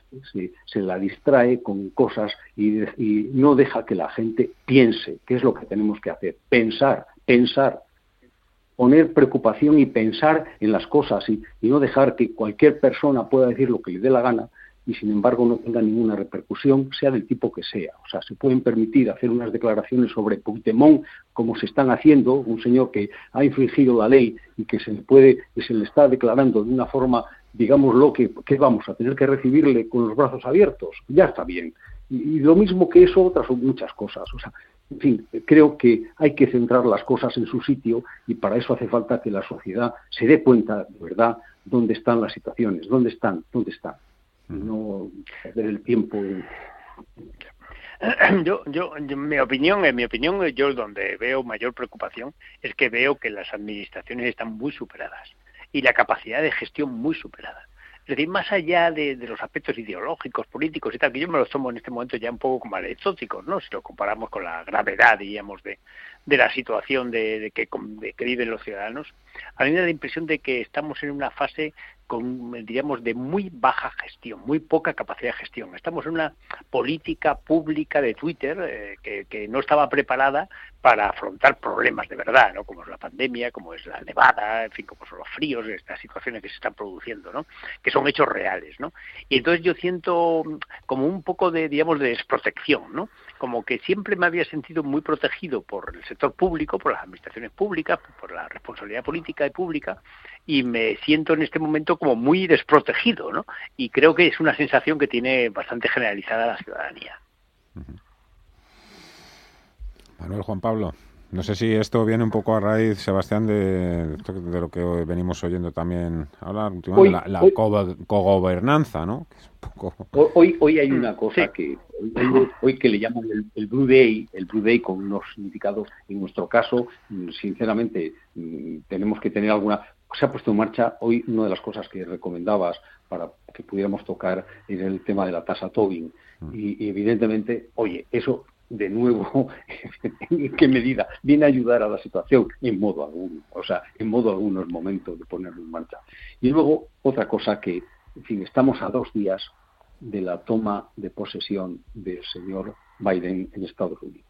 se, la distrae con cosas y, no deja que la gente piense, qué es lo que tenemos que hacer, pensar, pensar. poner preocupación y pensar en las cosas y, no dejar que cualquier persona pueda decir lo que le dé la gana y sin embargo no tenga ninguna repercusión, sea del tipo que sea. O sea, se pueden permitir hacer unas declaraciones sobre Puigdemont como se están haciendo, un señor que ha infringido la ley y que se le puede, que se le está declarando de una forma, digámoslo, que, que vamos a tener que recibirle con los brazos abiertos. Ya está bien. Y, y lo mismo que eso, otras son muchas cosas. O sea, en fin, creo que hay que centrar las cosas en su sitio y para eso hace falta que la sociedad se dé cuenta de verdad dónde están las situaciones, dónde están, dónde están. No perder el tiempo. Yo, yo, mi opinión, en mi opinión, yo donde veo mayor preocupación es que veo que las administraciones están muy superadas y la capacidad de gestión muy superada. Es decir, más allá de, los aspectos ideológicos, políticos y tal, que yo me los tomo en este momento ya un poco como anecdóticos, ¿no? Si lo comparamos con la gravedad, digamos, de, de la situación de, que, de que viven los ciudadanos, a mí me da la impresión de que estamos en una fase con, diríamos, de muy baja gestión, muy poca capacidad de gestión. Estamos en una política pública de Twitter eh, que, que, no estaba preparada para afrontar problemas de verdad, ¿no? Como es la pandemia, como es la nevada, en fin, como son los fríos, estas situaciones que se están produciendo, ¿no? Que son hechos reales, ¿no? Y entonces yo siento como un poco de, digamos, de desprotección, ¿no? Como que siempre me había sentido muy protegido por el sector público, por las administraciones públicas, por la responsabilidad política y pública, y me siento en este momento como muy desprotegido, ¿no? Y creo que es una sensación que tiene bastante generalizada la ciudadanía. Manuel Juan Pablo. No sé si esto viene un poco a raíz, Sebastián, de, de lo que venimos oyendo también hablar últimamente, la, la cogobernanza, ¿no? Hoy, hoy hay una cosa que hoy, que le llaman el, el, Blue Day, el Blue Day con unos significados, en nuestro caso, sinceramente, mm, tenemos que tener alguna... Se ha puesto en marcha hoy una de las cosas que recomendabas para que pudiéramos tocar en el tema de la tasa Tobin. Mm. y evidentemente, oye, eso de nuevo, ¿en qué medida? Viene a ayudar a la situación en modo alguno, o sea, en modo alguno es momento de ponerlo en marcha. Y luego, otra cosa que, en fin, estamos a dos días de la toma de posesión del señor Biden en Estados Unidos.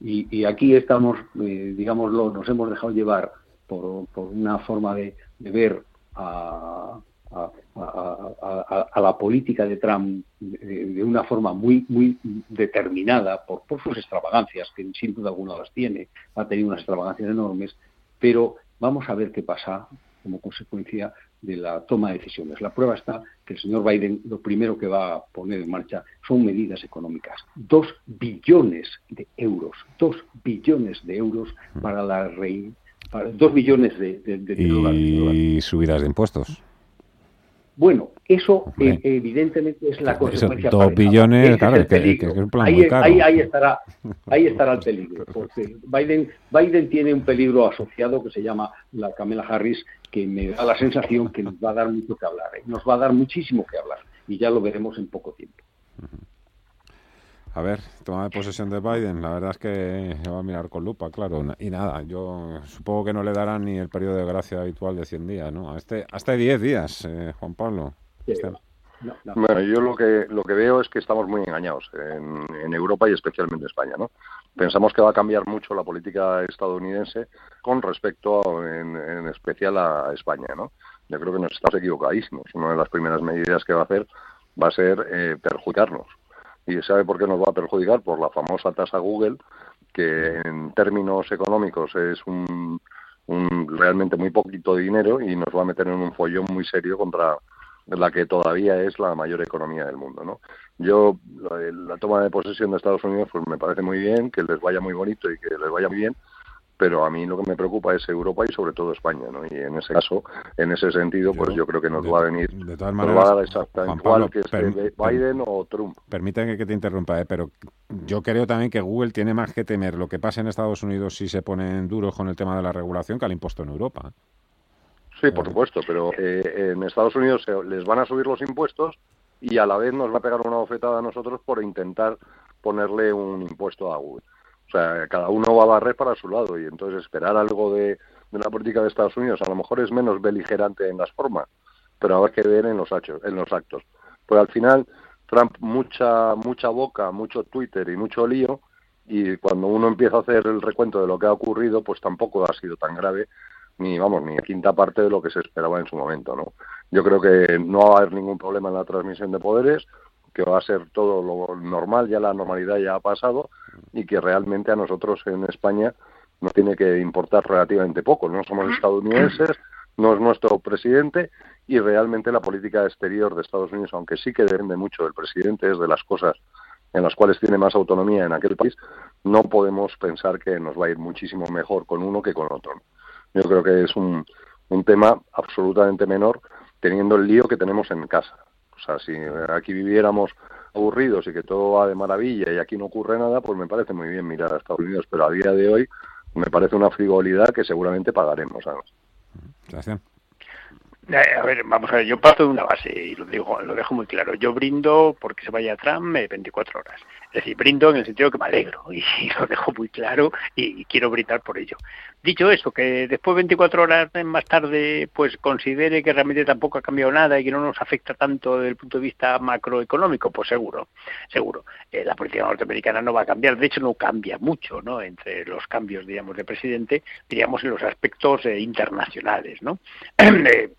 Y, aquí estamos, eh, digámoslo, nos hemos dejado llevar por, una forma de ver a, a, la política de Trump de, una forma muy muy determinada por, por, sus extravagancias, que sin duda alguna las tiene, ha tenido unas extravagancias enormes, pero vamos a ver qué pasa como consecuencia de la toma de decisiones. La prueba está que el señor Biden lo primero que va a poner en marcha son medidas económicas. Dos billones de euros, dos billones de euros para la rey, para, dos billones de, de, y subidas de impuestos. Bueno, eso eh, evidentemente es la consecuencia. Dos billones, claro, que, es un plan ahí, muy caro. Ahí, estará, ahí estará el peligro, porque Biden, Biden tiene un peligro asociado que se llama la Camela Harris, que me da la sensación que nos va a dar mucho que hablar, ¿eh? nos va a dar muchísimo que hablar, y ya lo veremos en poco tiempo. A ver, toma de posesión de Biden, la verdad es que se va a mirar con lupa, claro. Y nada, yo supongo que no le darán ni el periodo de gracia habitual de 100 días, ¿no? Hasta, hasta 10 días, eh, Juan Pablo. Este- bueno, yo lo que lo que veo es que estamos muy engañados en, Europa y especialmente en España, ¿no? Pensamos que va a cambiar mucho la política estadounidense con respecto, en, en especial, a España, ¿no? Yo creo que nos estamos equivocadísimos. Una de las primeras medidas que va a hacer va a ser eh, perjudicarnos y sabe por qué nos va a perjudicar por la famosa tasa Google que en términos económicos es un, realmente muy poquito dinero y nos va a meter en un follón muy serio contra la que todavía es la mayor economía del mundo, ¿no? Yo la, la toma de posesión de Estados Unidos pues me parece muy bien, que les vaya muy bonito y que les vaya muy bien, pero a mí lo que me preocupa es Europa y sobre todo España, ¿no? Y en ese caso, en ese sentido, pues yo creo que nos va a venir, de todas maneras, nos va a dar exactamente igual que Biden o Trump. Permítame que te interrumpa, ¿eh? pero yo creo también que Google tiene más que temer lo que pasa en Estados Unidos si se ponen duros con el tema de la regulación que al impuesto en Europa. Sí, por supuesto, pero eh, en Estados Unidos les van a subir los impuestos y a la vez nos va a pegar una bofetada a nosotros por intentar ponerle un impuesto a Google. Sea, cada uno va a barrer para su lado y entonces esperar algo de, de la política de Estados Unidos a lo mejor es menos beligerante en las formas, pero habrá que ver en los, hechos, en los actos. Pues al final, Trump mucha, mucha boca, mucho Twitter y mucho lío, y cuando uno empieza a hacer el recuento de lo que ha ocurrido, pues tampoco ha sido tan grave ni vamos ni a quinta parte de lo que se esperaba en su momento no yo creo que no va a haber ningún problema en la transmisión de poderes que va a ser todo lo normal ya la normalidad ya ha pasado y que realmente a nosotros en España nos tiene que importar relativamente poco no somos estadounidenses no es nuestro presidente y realmente la política exterior de Estados Unidos aunque sí que depende mucho del presidente es de las cosas en las cuales tiene más autonomía en aquel país, no podemos pensar que nos va a ir muchísimo mejor con uno que con otro. Yo creo que es un, un tema absolutamente menor teniendo el lío que tenemos en casa. O sea, si aquí viviéramos aburridos y que todo va de maravilla y aquí no ocurre nada, pues me parece muy bien mirar a Estados Unidos, pero a día de hoy me parece una frivolidad que seguramente pagaremos. Gracias. Eh, a ver, vamos a ver, yo parto de una base y lo digo, lo dejo muy claro. Yo brindo porque se vaya a Trump 24 horas. Es decir, brindo en el sentido que me alegro y, lo dejo muy claro y, quiero brindar por ello. Dicho eso, que después 24 horas más tarde pues considere que realmente tampoco ha cambiado nada y que no nos afecta tanto desde el punto de vista macroeconómico, pues seguro, seguro. Eh, la política norteamericana no va a cambiar, de hecho no cambia mucho, ¿no? Entre los cambios, digamos, de presidente, diríamos en los aspectos eh, internacionales, ¿no?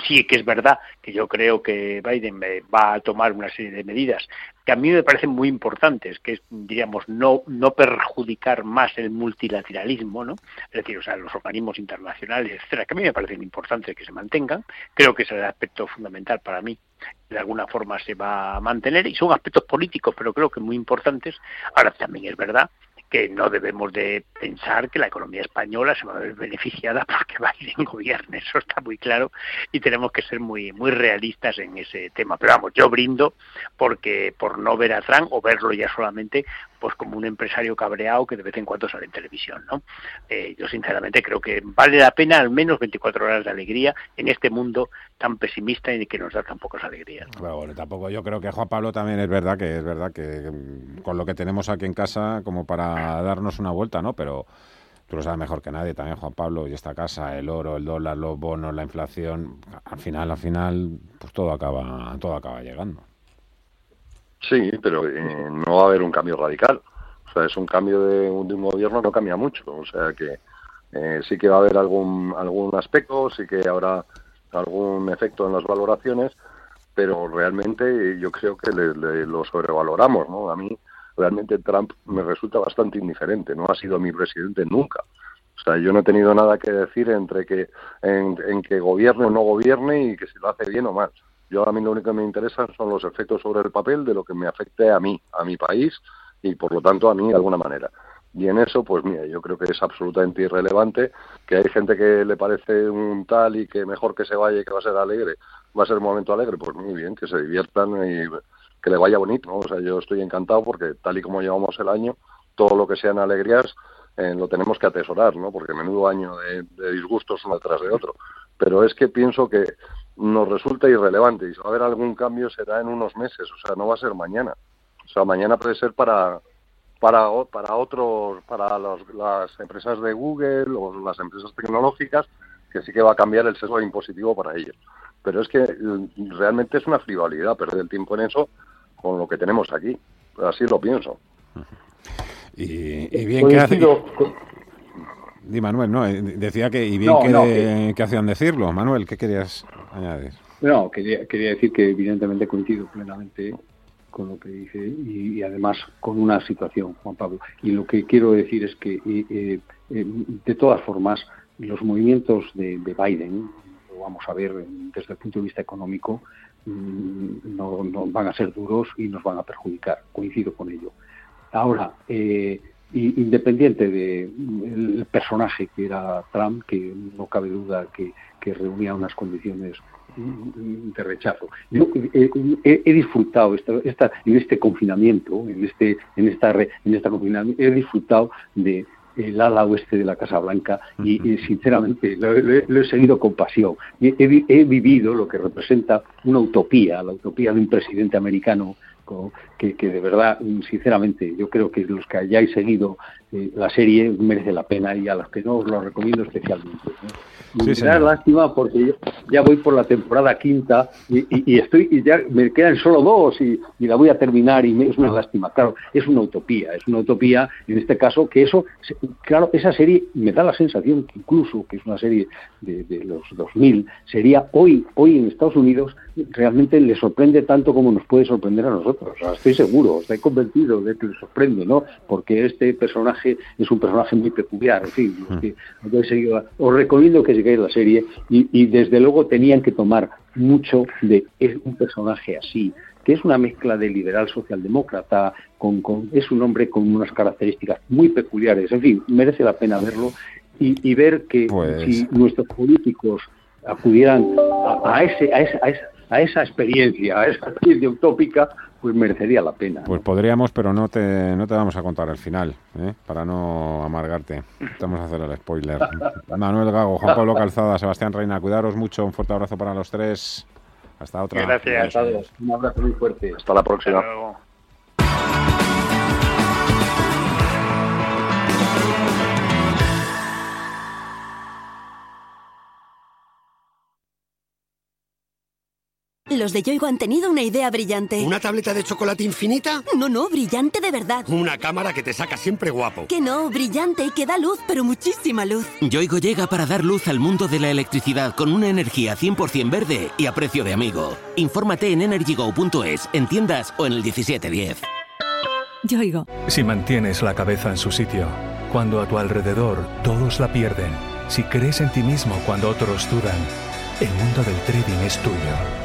sí que es verdad que yo creo que Biden va a tomar una serie de medidas que a mí me parecen muy importantes, que es, diríamos, no, no perjudicar más el multilateralismo, ¿no? Es decir, o sea, los organismos internacionales, etcétera, que a mí me parecen importantes que se mantengan. Creo que ese es el aspecto fundamental para mí de alguna forma se va a mantener y son aspectos políticos, pero creo que muy importantes. Ahora también es verdad que no debemos de pensar que la economía española se va a ver beneficiada porque Biden gobierne, eso está muy claro y tenemos que ser muy muy realistas en ese tema. Pero vamos, yo brindo porque por no ver a Trump o verlo ya solamente pues como un empresario cabreado que de vez en cuando sale en televisión, ¿no? Eh, yo sinceramente creo que vale la pena al menos 24 horas de alegría en este mundo tan pesimista y que nos da tan pocas alegrías. Bueno, tampoco yo creo que Juan Pablo también es verdad que es verdad que con lo que tenemos aquí en casa como para darnos una vuelta, ¿no? Pero tú lo sabes mejor que nadie también, Juan Pablo, y esta casa, el oro, el dólar, los bonos, la inflación, al final, al final, pues todo acaba, todo acaba llegando. Sí, pero eh, no va a haber un cambio radical. O sea, es un cambio de, un gobierno que no cambia mucho. O sea que eh, sí que va a haber algún, algún aspecto, sí que habrá algún efecto en las valoraciones, pero realmente yo creo que lo sobrevaloramos, ¿no? A mí realmente Trump me resulta bastante indiferente, no ha sido mi presidente nunca. O sea, yo no he tenido nada que decir entre que en, en que gobierne o no gobierne y que si lo hace bien o mal. Yo a mí lo único que me interesa son los efectos sobre el papel de lo que me afecte a mí, a mi país y por lo tanto a mí de alguna manera. Y en eso, pues mira, yo creo que es absolutamente irrelevante que hay gente que le parece un tal y que mejor que se vaya y que va a ser alegre, va a ser un momento alegre, pues muy bien, que se diviertan y que le vaya bonito, ¿no? O sea, yo estoy encantado porque tal y como llevamos el año, todo lo que sean alegrías eh, lo tenemos que atesorar, ¿no? Porque menudo año de, de disgustos uno tras de otro. Pero es que pienso que nos resulta irrelevante y si va a haber algún cambio será en unos meses, o sea, no va a ser mañana. O sea, mañana puede ser para para para otros para las empresas de Google o las empresas tecnológicas que sí que va a cambiar el sesgo impositivo para ellos. Pero es que mm, realmente es una frivolidad perder el tiempo en eso con lo que tenemos aquí. Así lo pienso. Y, bien que hace... Di Manuel, no, eh, decía que y bien que, hacían decirlo. Manuel, ¿qué querías añadir? No, quería, quería decir que evidentemente coincido plenamente con lo que dice y, además con una situación, Juan Pablo. Y lo que quiero decir es que, eh, eh, de todas formas, los movimientos de, Biden, lo vamos a ver desde el punto de vista económico, mm, no, van a ser duros y nos van a perjudicar. Coincido con ello. Ahora, eh, independiente del personaje que era Trump, que no cabe duda que, reunía unas condiciones de rechazo. Yo he, disfrutado esta, en este confinamiento, en este, en esta, en esta confinamiento, he disfrutado de el ala oeste de la Casa Blanca y, sinceramente lo, he seguido con pasión. He, he, vivido lo que representa una utopía, la utopía de un presidente americano que, de verdad, sinceramente, yo creo que los que hayáis seguido eh, la serie merece la pena y a las que no os lo recomiendo especialmente. me da lástima porque ya voy por la temporada quinta y, estoy y ya me quedan solo dos y, la voy a terminar y es una lástima. Claro, es una utopía, es una utopía en este caso que eso, claro, esa serie me da la sensación que incluso que es una serie de, de los 2000 sería hoy hoy en Estados Unidos realmente le sorprende tanto como nos puede sorprender a nosotros. estoy seguro, estoy convencido de que le sorprende, ¿no? Porque este personaje es un personaje muy peculiar. En fin, os recomiendo que sigáis la serie y, desde luego tenían que tomar mucho de un personaje así, que es una mezcla de liberal socialdemócrata, con, es un hombre con unas características muy peculiares. En fin, merece la pena verlo y, ver que pues si nuestros políticos acudieran a, ese, a, esa, a esa experiencia, a esa experiencia utópica, pues merecería la pena. Pues podríamos, pero no te, no te vamos a contar el final, ¿eh? para no amargarte. Vamos a hacer el spoiler. Manuel Gago, Juan Pablo Calzada, Sebastián Reina, cuidaros mucho, un fuerte abrazo para los tres. Hasta otra. Gracias. Un abrazo muy fuerte. Hasta la próxima. Los de Yoigo han tenido una idea brillante. ¿Una tableta de chocolate infinita? No, no, brillante de verdad. Una cámara que te saca siempre guapo. Que no, brillante y que da luz, pero muchísima luz. Yoigo llega para dar luz al mundo de la electricidad con una energía 100% verde y a precio de amigo. Infórmate en energygo.es, en tiendas o en el 1710. Yoigo. Si mantienes la cabeza en su sitio, cuando a tu alrededor todos la pierden, si crees en ti mismo cuando otros dudan, el mundo del trading es tuyo.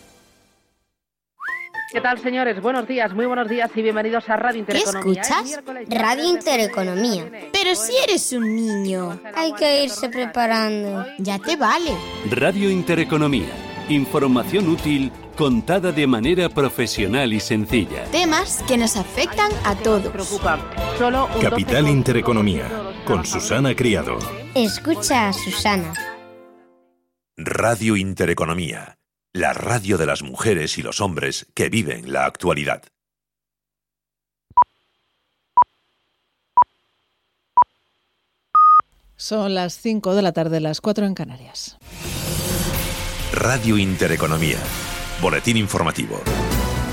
¿Qué tal, señores? Buenos días, muy buenos días y bienvenidos a Radio Intereconomía. ¿Qué escuchas? Radio Intereconomía. Pero si eres un niño, hay que irse preparando. Ya te vale. Radio Intereconomía. Información útil contada de manera profesional y sencilla. Temas que nos afectan a todos. Capital Intereconomía, con Susana Criado. Escucha a Susana. Radio Intereconomía la radio de las mujeres y los hombres que viven la actualidad. Son las 5 de la tarde, las 4 en Canarias. Radio Intereconomía. Boletín informativo.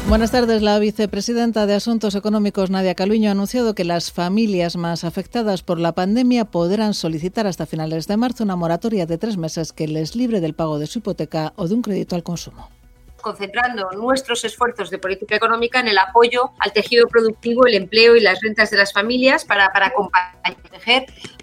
Buenas tardes. La vicepresidenta de Asuntos Económicos, Nadia Caluño, ha anunciado que las familias más afectadas por la pandemia podrán solicitar hasta finales de marzo una moratoria de tres meses que les libre del pago de su hipoteca o de un crédito al consumo concentrando nuestros esfuerzos de política económica en el apoyo al tejido productivo, el empleo y las rentas de las familias para, para acompañar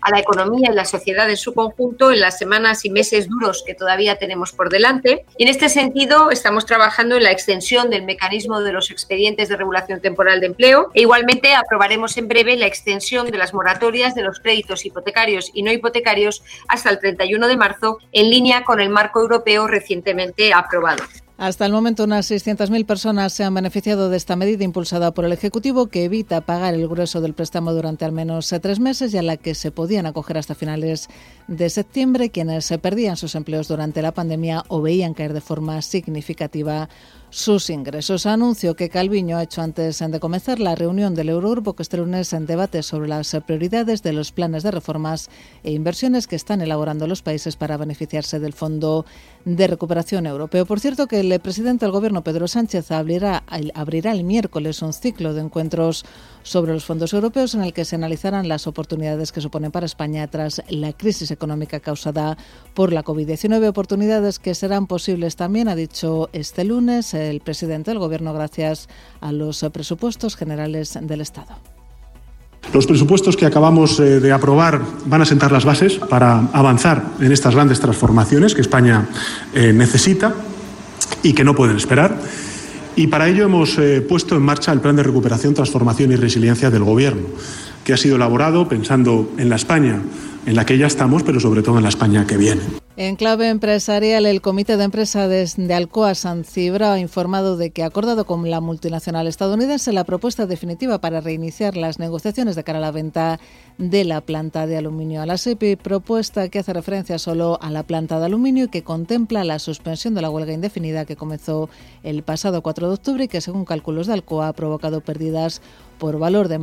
a la economía y la sociedad en su conjunto en las semanas y meses duros que todavía tenemos por delante. Y en este sentido, estamos trabajando en la extensión del mecanismo de los expedientes de regulación temporal de empleo e igualmente aprobaremos en breve la extensión de las moratorias de los créditos hipotecarios y no hipotecarios hasta el 31 de marzo en línea con el marco europeo recientemente aprobado. Hasta el momento, unas 600.000 personas se han beneficiado de esta medida impulsada por el Ejecutivo que evita pagar el grueso del préstamo durante al menos tres meses y a la que se podían acoger hasta finales de septiembre quienes se perdían sus empleos durante la pandemia o veían caer de forma significativa sus ingresos. Anuncio que Calviño ha hecho antes de comenzar la reunión del Eurogrupo que este lunes en debate sobre las prioridades de los planes de reformas e inversiones que están elaborando los países para beneficiarse del Fondo de Recuperación Europeo. Por cierto, que el presidente del Gobierno, Pedro Sánchez, abrirá, abrirá el miércoles un ciclo de encuentros sobre los fondos europeos en el que se analizarán las oportunidades que suponen para España tras la crisis económica causada por la COVID-19. Oportunidades que serán posibles también, ha dicho este lunes el presidente del Gobierno, gracias a los presupuestos generales del Estado. Los presupuestos que acabamos eh, de aprobar van a sentar las bases para avanzar en estas grandes transformaciones que España eh, necesita y que no pueden esperar. Y para ello hemos eh, puesto en marcha el Plan de Recuperación, Transformación y Resiliencia del Gobierno, que ha sido elaborado pensando en la España en la que ya estamos, pero sobre todo en la España que viene. En clave empresarial, el Comité de Empresa de, Alcoa San Cibra ha informado de que ha acordado con la multinacional estadounidense la propuesta definitiva para reiniciar las negociaciones de cara a la venta de la planta de aluminio. A la SEPI, propuesta que hace referencia solo a la planta de aluminio y que contempla la suspensión de la huelga indefinida que comenzó el pasado 4 de octubre y que, según cálculos de Alcoa, ha provocado pérdidas por valor de